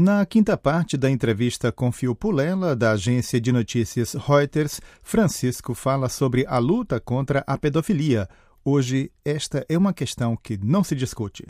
Na quinta parte da entrevista com Fio Pulela, da agência de notícias Reuters, Francisco fala sobre a luta contra a pedofilia. Hoje, esta é uma questão que não se discute.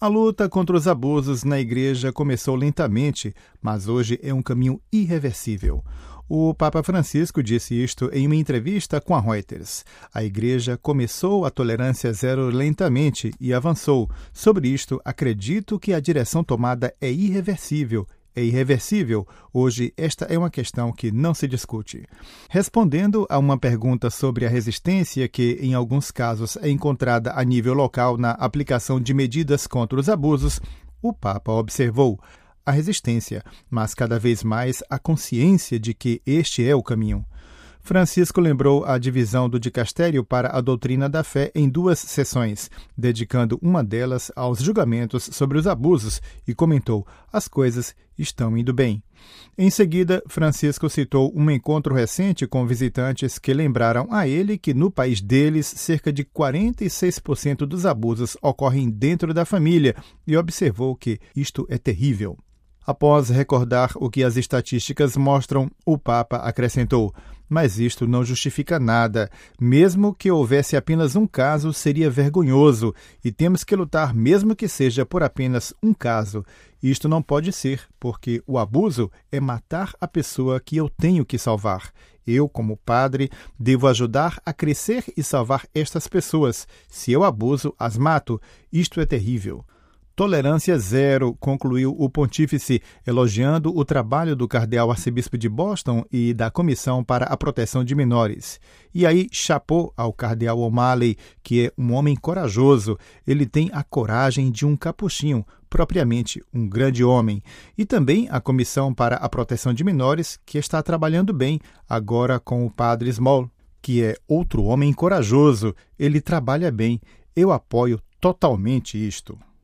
A luta contra os abusos na igreja começou lentamente, mas hoje é um caminho irreversível. O Papa Francisco disse isto em uma entrevista com a Reuters. A Igreja começou a tolerância zero lentamente e avançou. Sobre isto, acredito que a direção tomada é irreversível é irreversível, hoje esta é uma questão que não se discute. Respondendo a uma pergunta sobre a resistência que, em alguns casos, é encontrada a nível local na aplicação de medidas contra os abusos, o Papa observou a resistência, mas cada vez mais a consciência de que este é o caminho. Francisco lembrou a divisão do dicastério para a doutrina da fé em duas sessões, dedicando uma delas aos julgamentos sobre os abusos e comentou: as coisas estão indo bem. Em seguida, Francisco citou um encontro recente com visitantes que lembraram a ele que no país deles cerca de 46% dos abusos ocorrem dentro da família e observou que isto é terrível. Após recordar o que as estatísticas mostram, o Papa acrescentou: Mas isto não justifica nada. Mesmo que houvesse apenas um caso, seria vergonhoso, e temos que lutar, mesmo que seja por apenas um caso. Isto não pode ser, porque o abuso é matar a pessoa que eu tenho que salvar. Eu, como padre, devo ajudar a crescer e salvar estas pessoas. Se eu abuso, as mato. Isto é terrível. Tolerância zero, concluiu o pontífice, elogiando o trabalho do cardeal arcebispo de Boston e da Comissão para a Proteção de Menores. E aí chapou ao cardeal O'Malley, que é um homem corajoso. Ele tem a coragem de um capuchinho, propriamente um grande homem. E também a Comissão para a Proteção de Menores, que está trabalhando bem agora com o padre Small, que é outro homem corajoso. Ele trabalha bem. Eu apoio totalmente isto.